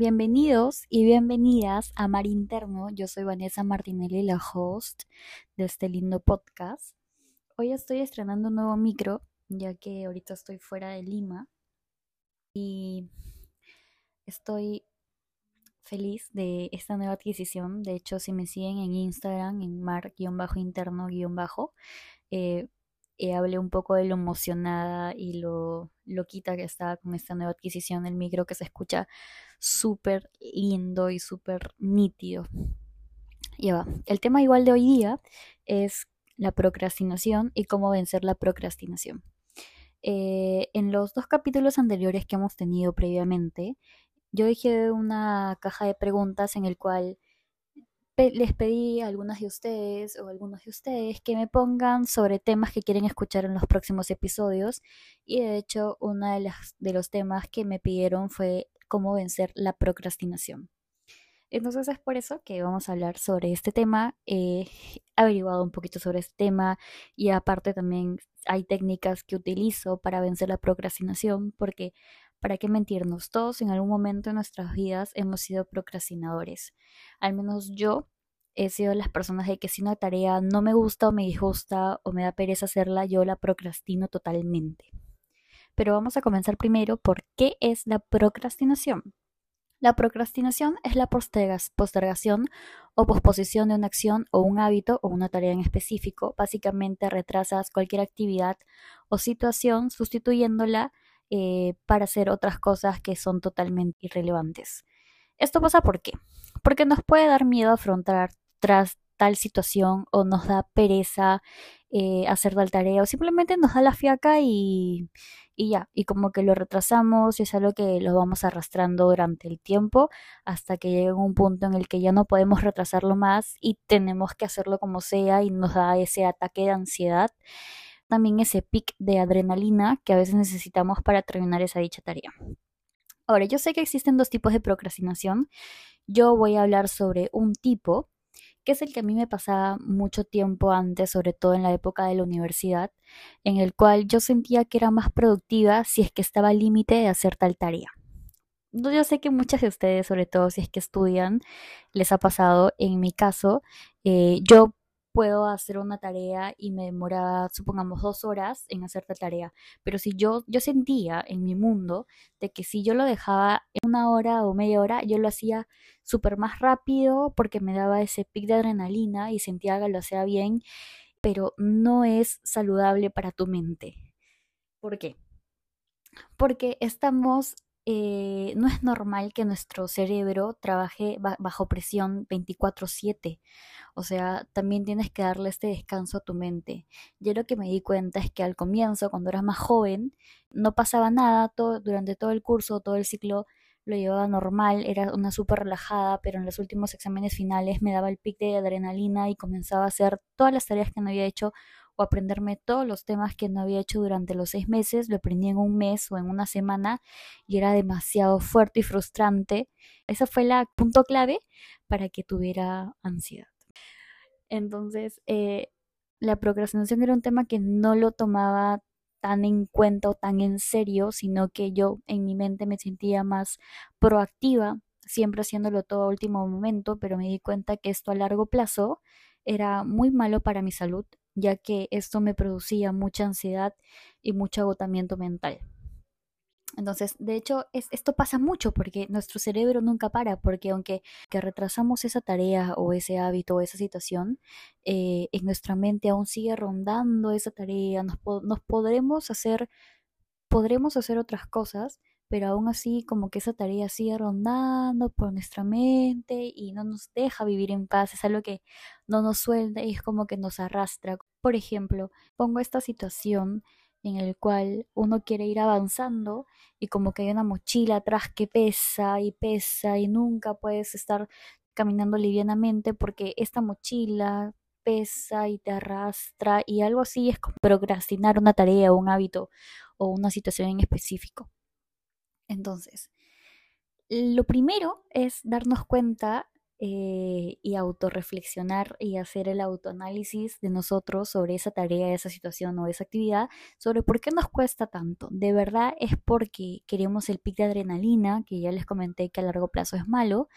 Bienvenidos y bienvenidas a Mar Interno. Yo soy Vanessa Martinelli, la host de este lindo podcast. Hoy estoy estrenando un nuevo micro, ya que ahorita estoy fuera de Lima y estoy feliz de esta nueva adquisición. De hecho, si me siguen en Instagram, en mar-interno-bajo, eh, eh, hablé un poco de lo emocionada y lo loquita que estaba con esta nueva adquisición del micro que se escucha súper lindo y súper nítido. Y va. El tema igual de hoy día es la procrastinación y cómo vencer la procrastinación. Eh, en los dos capítulos anteriores que hemos tenido previamente, yo dejé una caja de preguntas en el cual les pedí a algunas de ustedes o algunos de ustedes que me pongan sobre temas que quieren escuchar en los próximos episodios y de hecho uno de, de los temas que me pidieron fue cómo vencer la procrastinación. Entonces es por eso que vamos a hablar sobre este tema. He averiguado un poquito sobre este tema y aparte también hay técnicas que utilizo para vencer la procrastinación porque, ¿para qué mentirnos? Todos en algún momento de nuestras vidas hemos sido procrastinadores. Al menos yo he sido las personas de que si una tarea no me gusta o me disgusta o me da pereza hacerla, yo la procrastino totalmente. Pero vamos a comenzar primero por qué es la procrastinación. La procrastinación es la postergación o posposición de una acción o un hábito o una tarea en específico. Básicamente retrasas cualquier actividad o situación sustituyéndola eh, para hacer otras cosas que son totalmente irrelevantes. Esto pasa por qué? Porque nos puede dar miedo afrontar tras tal situación o nos da pereza eh, hacer tal tarea o simplemente nos da la fiaca y, y ya, y como que lo retrasamos y es algo que lo vamos arrastrando durante el tiempo hasta que llega un punto en el que ya no podemos retrasarlo más y tenemos que hacerlo como sea y nos da ese ataque de ansiedad, también ese pic de adrenalina que a veces necesitamos para terminar esa dicha tarea. Ahora, yo sé que existen dos tipos de procrastinación. Yo voy a hablar sobre un tipo que es el que a mí me pasaba mucho tiempo antes, sobre todo en la época de la universidad, en el cual yo sentía que era más productiva si es que estaba al límite de hacer tal tarea. Yo sé que muchas de ustedes, sobre todo si es que estudian, les ha pasado. En mi caso, eh, yo puedo hacer una tarea y me demora, supongamos, dos horas en hacer la tarea. Pero si yo, yo sentía en mi mundo de que si yo lo dejaba en una hora o media hora, yo lo hacía súper más rápido porque me daba ese pic de adrenalina y sentía que lo hacía bien, pero no es saludable para tu mente. ¿Por qué? Porque estamos eh, no es normal que nuestro cerebro trabaje bajo presión 24/7. O sea, también tienes que darle este descanso a tu mente. Yo lo que me di cuenta es que al comienzo, cuando eras más joven, no pasaba nada todo, durante todo el curso, todo el ciclo lo llevaba normal, era una súper relajada, pero en los últimos exámenes finales me daba el pic de adrenalina y comenzaba a hacer todas las tareas que no había hecho o aprenderme todos los temas que no había hecho durante los seis meses, lo aprendí en un mes o en una semana y era demasiado fuerte y frustrante. Ese fue el punto clave para que tuviera ansiedad. Entonces, eh, la procrastinación era un tema que no lo tomaba tan en cuenta o tan en serio, sino que yo en mi mente me sentía más proactiva, siempre haciéndolo todo a último momento, pero me di cuenta que esto a largo plazo era muy malo para mi salud, ya que esto me producía mucha ansiedad y mucho agotamiento mental. Entonces, de hecho, esto pasa mucho porque nuestro cerebro nunca para, porque aunque que retrasamos esa tarea o ese hábito o esa situación, eh, en nuestra mente aún sigue rondando esa tarea, nos, nos podremos hacer, podremos hacer otras cosas, pero aún así como que esa tarea sigue rondando por nuestra mente y no nos deja vivir en paz, es algo que no nos suelta y es como que nos arrastra. Por ejemplo, pongo esta situación en el cual uno quiere ir avanzando y como que hay una mochila atrás que pesa y pesa y nunca puedes estar caminando livianamente porque esta mochila pesa y te arrastra y algo así es como procrastinar una tarea o un hábito o una situación en específico. Entonces, lo primero es darnos cuenta eh, y autorreflexionar y hacer el autoanálisis de nosotros sobre esa tarea, esa situación o esa actividad, sobre por qué nos cuesta tanto. De verdad es porque queremos el pic de adrenalina, que ya les comenté que a largo plazo es malo,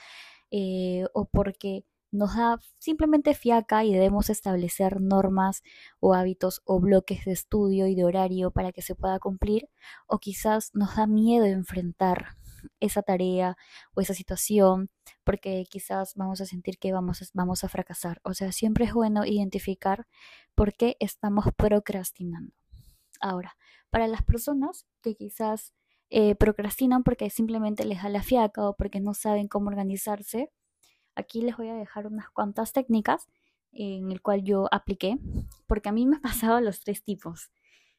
eh, o porque nos da simplemente fiaca y debemos establecer normas o hábitos o bloques de estudio y de horario para que se pueda cumplir, o quizás nos da miedo enfrentar esa tarea o esa situación porque quizás vamos a sentir que vamos a, vamos a fracasar. O sea, siempre es bueno identificar por qué estamos procrastinando. Ahora, para las personas que quizás eh, procrastinan porque simplemente les da la fiaca o porque no saben cómo organizarse, aquí les voy a dejar unas cuantas técnicas en el cual yo apliqué, porque a mí me ha pasado los tres tipos.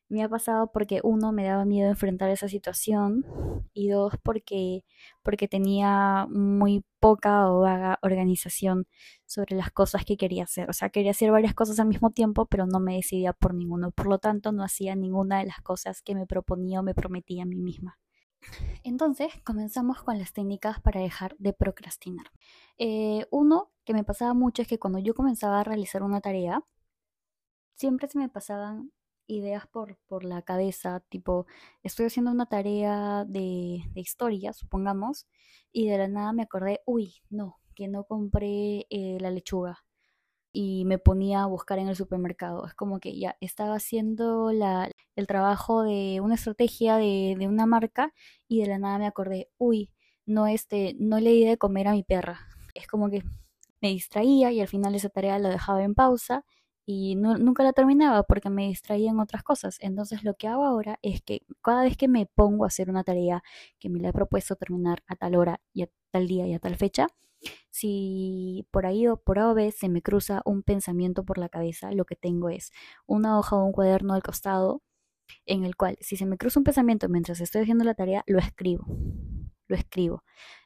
Me ha pasado porque uno me daba miedo enfrentar esa situación y dos porque porque tenía muy poca o vaga organización sobre las cosas que quería hacer. O sea, quería hacer varias cosas al mismo tiempo, pero no me decidía por ninguno. Por lo tanto, no hacía ninguna de las cosas que me proponía o me prometía a mí misma. Entonces, comenzamos con las técnicas para dejar de procrastinar. Eh, uno que me pasaba mucho es que cuando yo comenzaba a realizar una tarea, siempre se me pasaban ideas por, por la cabeza, tipo, estoy haciendo una tarea de, de historia, supongamos, y de la nada me acordé, uy, no, que no compré eh, la lechuga y me ponía a buscar en el supermercado. Es como que ya estaba haciendo la, el trabajo de una estrategia de, de, una marca y de la nada me acordé, uy, no, este, no le di de comer a mi perra. Es como que me distraía y al final esa tarea la dejaba en pausa y nunca la terminaba porque me distraía en otras cosas. Entonces lo que hago ahora es que cada vez que me pongo a hacer una tarea que me la he propuesto terminar a tal hora y a tal día y a tal fecha, si por ahí o por A o B se me cruza un pensamiento por la cabeza, lo que tengo es una hoja o un cuaderno al costado en el cual si se me cruza un pensamiento mientras estoy haciendo la tarea, lo escribo. Lo escribo.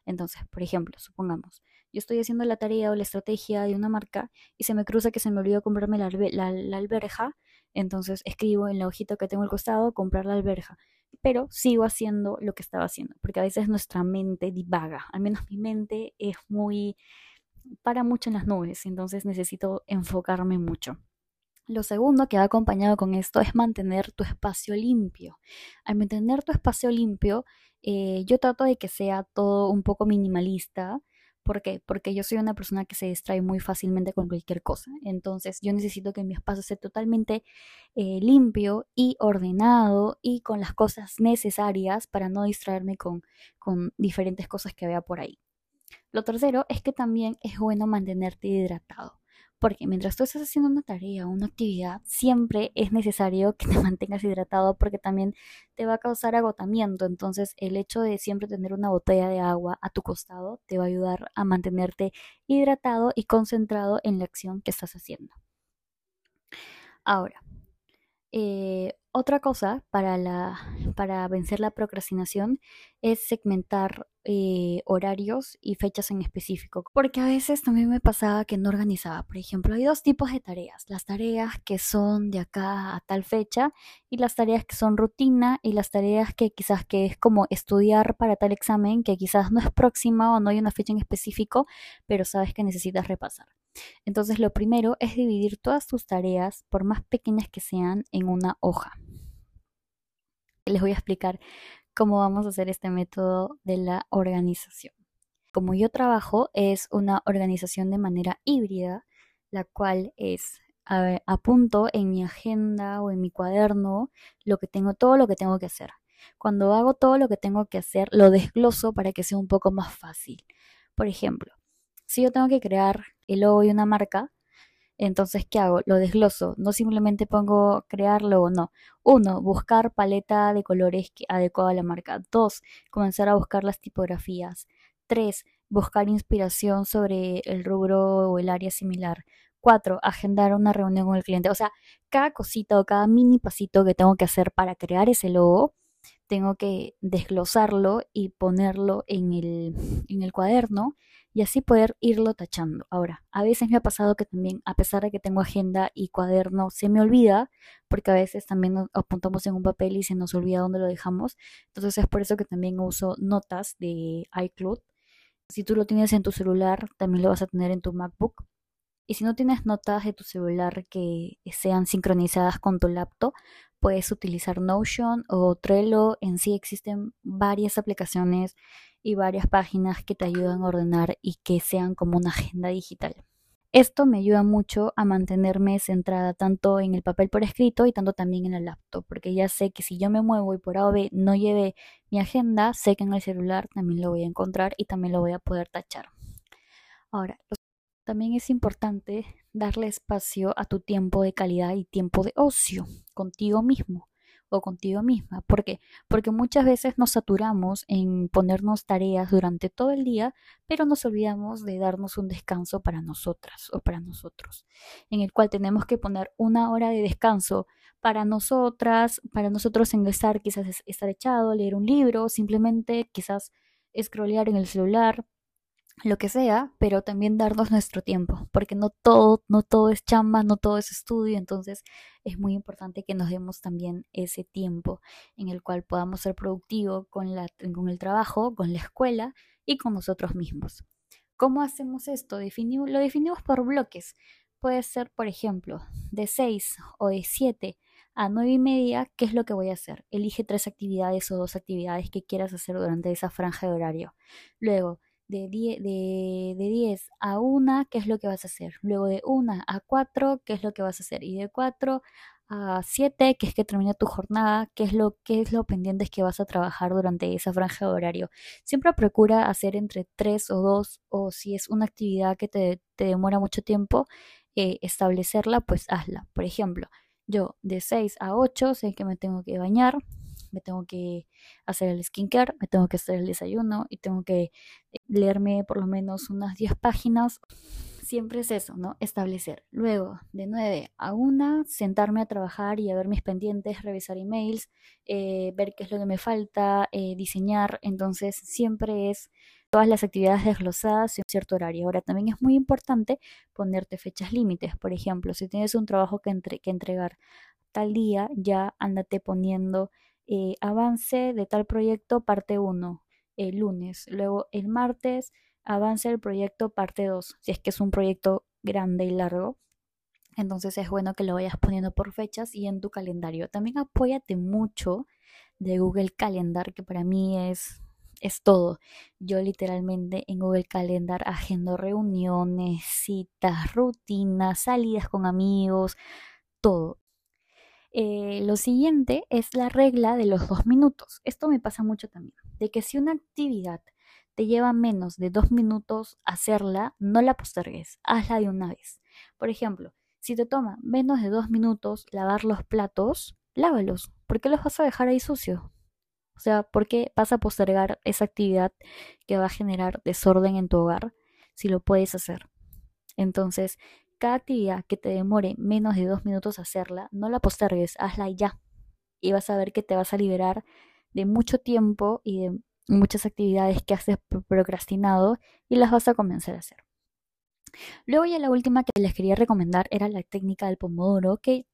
Entonces, por ejemplo, supongamos, yo estoy haciendo la tarea o la estrategia de una marca y se me cruza que se me olvidó comprarme la, la, alberja, entonces escribo en la hojita que tengo al costado comprar la alberja, pero sigo haciendo lo que estaba haciendo, porque a veces nuestra mente divaga, al menos mi mente es muy para mucho en las nubes, entonces necesito enfocarme mucho. Lo segundo que va acompañado con esto es mantener tu espacio limpio. Al mantener tu espacio limpio, eh, yo trato de que sea todo un poco minimalista, ¿Por qué? Porque yo soy una persona que se distrae muy fácilmente con cualquier cosa. Entonces yo necesito que mi espacio esté totalmente eh, limpio y ordenado y con las cosas necesarias para no distraerme con, con diferentes cosas que vea por ahí. Lo tercero es que también es bueno mantenerte hidratado. Porque mientras tú estás haciendo una tarea o una actividad, siempre es necesario que te mantengas hidratado porque también te va a causar agotamiento. Entonces, el hecho de siempre tener una botella de agua a tu costado te va a ayudar a mantenerte hidratado y concentrado en la acción que estás haciendo. Ahora, eh, otra cosa para, la, para vencer la procrastinación es segmentar eh, horarios y fechas en específico, porque a veces también me pasaba que no organizaba. Por ejemplo, hay dos tipos de tareas, las tareas que son de acá a tal fecha y las tareas que son rutina y las tareas que quizás que es como estudiar para tal examen que quizás no es próxima o no hay una fecha en específico, pero sabes que necesitas repasar. Entonces lo primero es dividir todas tus tareas, por más pequeñas que sean, en una hoja. Les voy a explicar cómo vamos a hacer este método de la organización. Como yo trabajo es una organización de manera híbrida, la cual es apunto en mi agenda o en mi cuaderno lo que tengo, todo lo que tengo que hacer. Cuando hago todo lo que tengo que hacer, lo desgloso para que sea un poco más fácil. Por ejemplo, si yo tengo que crear el logo de una marca, entonces, ¿qué hago? Lo desgloso. No simplemente pongo crearlo o no. Uno, buscar paleta de colores adecuada a la marca. Dos, comenzar a buscar las tipografías. Tres, buscar inspiración sobre el rubro o el área similar. Cuatro, agendar una reunión con el cliente. O sea, cada cosita o cada mini pasito que tengo que hacer para crear ese logo, tengo que desglosarlo y ponerlo en el, en el cuaderno y así poder irlo tachando. Ahora, a veces me ha pasado que también, a pesar de que tengo agenda y cuaderno, se me olvida, porque a veces también nos apuntamos en un papel y se nos olvida dónde lo dejamos. Entonces es por eso que también uso notas de iCloud Si tú lo tienes en tu celular, también lo vas a tener en tu MacBook. Y si no tienes notas de tu celular que sean sincronizadas con tu laptop, puedes utilizar Notion o Trello. En sí existen varias aplicaciones y varias páginas que te ayudan a ordenar y que sean como una agenda digital. Esto me ayuda mucho a mantenerme centrada tanto en el papel por escrito y tanto también en el laptop, porque ya sé que si yo me muevo y por A o B no lleve mi agenda, sé que en el celular también lo voy a encontrar y también lo voy a poder tachar. Ahora, también es importante darle espacio a tu tiempo de calidad y tiempo de ocio contigo mismo o contigo misma. ¿Por qué? Porque muchas veces nos saturamos en ponernos tareas durante todo el día, pero nos olvidamos de darnos un descanso para nosotras o para nosotros, en el cual tenemos que poner una hora de descanso para nosotras, para nosotros ingresar, quizás estar echado, leer un libro, simplemente quizás scrollear en el celular, lo que sea, pero también darnos nuestro tiempo, porque no todo, no todo es chamba, no todo es estudio, entonces es muy importante que nos demos también ese tiempo en el cual podamos ser productivos con, la, con el trabajo, con la escuela y con nosotros mismos. ¿Cómo hacemos esto? Lo definimos por bloques. Puede ser, por ejemplo, de 6 o de 7 a 9 y media, ¿qué es lo que voy a hacer? Elige tres actividades o dos actividades que quieras hacer durante esa franja de horario. Luego, de 10, de, 10 a 1, ¿qué es lo que vas a hacer? Luego de 1 a 4, ¿qué es lo que vas a hacer? Y de 4 a 7, que es que termina tu jornada, ¿qué es lo, qué es lo pendiente que vas a trabajar durante esa franja de horario? Siempre procura hacer entre 3 o 2, o si es una actividad que te, te demora mucho tiempo, eh, establecerla, pues hazla. Por ejemplo, yo de 6 a 8 sé que me tengo que bañar, me tengo que hacer el skincare, me tengo que hacer el desayuno y tengo que eh, leerme por lo menos unas 10 páginas. Siempre es eso, ¿no? Establecer. Luego, de 9 a 1, sentarme a trabajar y a ver mis pendientes, revisar emails, eh, ver qué es lo que me falta, eh, diseñar. Entonces, siempre es todas las actividades desglosadas en cierto horario. Ahora, también es muy importante ponerte fechas límites. Por ejemplo, si tienes un trabajo que, que entregar tal día, ya ándate poniendo eh, avance de tal proyecto parte 1 el lunes, luego el martes avance del proyecto parte 2, si es que es un proyecto grande y largo. Entonces es bueno que lo vayas poniendo por fechas y en tu calendario. También apóyate mucho de Google Calendar, que para mí es, es todo. Yo literalmente en Google Calendar agendo reuniones, citas, rutinas, salidas con amigos, todo. Eh, lo siguiente es la regla de los dos minutos. Esto me pasa mucho también, de que si una actividad te lleva menos de dos minutos hacerla, no la postergues, hazla de una vez. Por ejemplo, si te toma menos de dos minutos lavar los platos, lávalos. ¿Por qué los vas a dejar ahí sucios? O sea, ¿por qué vas a postergar esa actividad que va a generar desorden en tu hogar si lo puedes hacer? Entonces, cada actividad que te demore menos de dos minutos hacerla, no la postergues, hazla ya. Y vas a ver que te vas a liberar de mucho tiempo y de muchas actividades que has procrastinado y las vas a comenzar a hacer. Luego ya la última que les quería recomendar era la técnica del pomodoro, que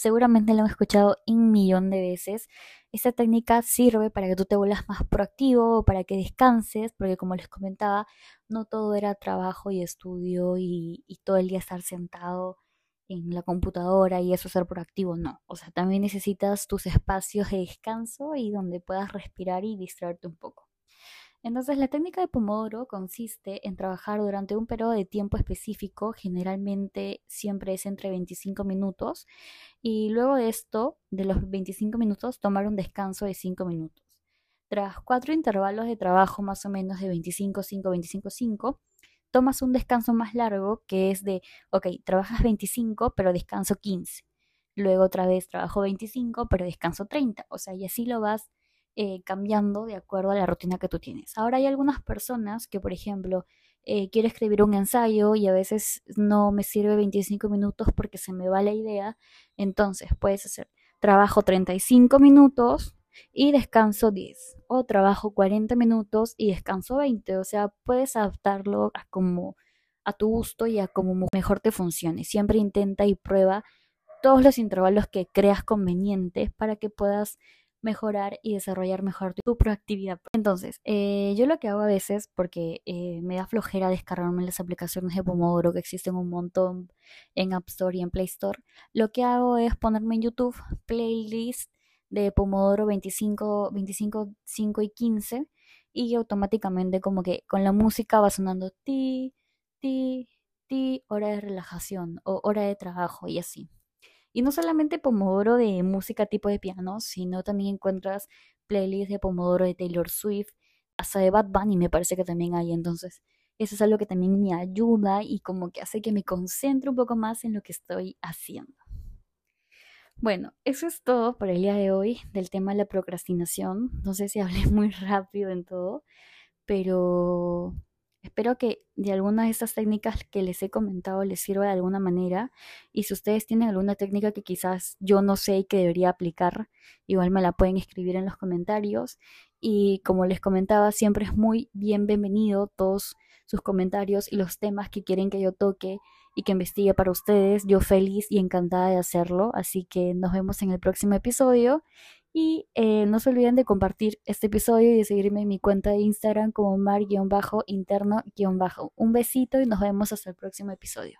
seguramente lo han escuchado un millón de veces. Esta técnica sirve para que tú te vuelvas más proactivo, para que descanses, porque como les comentaba, no todo era trabajo y estudio y, todo el día estar sentado en la computadora y eso ser proactivo, no. O sea, también necesitas tus espacios de descanso y donde puedas respirar y distraerte un poco. Entonces, la técnica de Pomodoro consiste en trabajar durante un periodo de tiempo específico, generalmente siempre es entre 25 minutos, y luego de esto, de los 25 minutos, tomar un descanso de 5 minutos. Tras cuatro intervalos de trabajo más o menos de 25, 5, 25, 5, tomas un descanso más largo que es de, ok, trabajas 25 pero descanso 15. Luego otra vez trabajo 25 pero descanso 30. O sea, y así lo vas eh, cambiando de acuerdo a la rutina que tú tienes. Ahora hay algunas personas que, por ejemplo, eh, quiero escribir un ensayo y a veces no me sirve 25 minutos porque se me va la idea. Entonces puedes hacer trabajo 35 minutos y descanso 10 o trabajo 40 minutos y descanso 20, o sea, puedes adaptarlo a como a tu gusto y a como mejor te funcione. Siempre intenta y prueba todos los intervalos que creas convenientes para que puedas mejorar y desarrollar mejor tu proactividad. Entonces, eh, yo lo que hago a veces, porque eh, me da flojera descargarme las aplicaciones de Pomodoro que existen un montón en App Store y en Play Store, lo que hago es ponerme en YouTube playlist de Pomodoro 25, 25, 5 y 15 y automáticamente como que con la música va sonando ti, ti, ti, hora de relajación o hora de trabajo y así. Y no solamente Pomodoro de música tipo de piano, sino también encuentras playlists de Pomodoro de Taylor Swift, hasta de Bad Bunny me parece que también hay. Entonces, eso es algo que también me ayuda y como que hace que me concentre un poco más en lo que estoy haciendo. Bueno, eso es todo por el día de hoy del tema de la procrastinación. No sé si hablé muy rápido en todo, pero Espero que de alguna de estas técnicas que les he comentado les sirva de alguna manera y si ustedes tienen alguna técnica que quizás yo no sé y que debería aplicar, igual me la pueden escribir en los comentarios y como les comentaba, siempre es muy bienvenido todos sus comentarios y los temas que quieren que yo toque y que investigue para ustedes. Yo feliz y encantada de hacerlo, así que nos vemos en el próximo episodio y eh, no se olviden de compartir este episodio y de seguirme en mi cuenta de Instagram como mar-interno-. Un besito y nos vemos hasta el próximo episodio.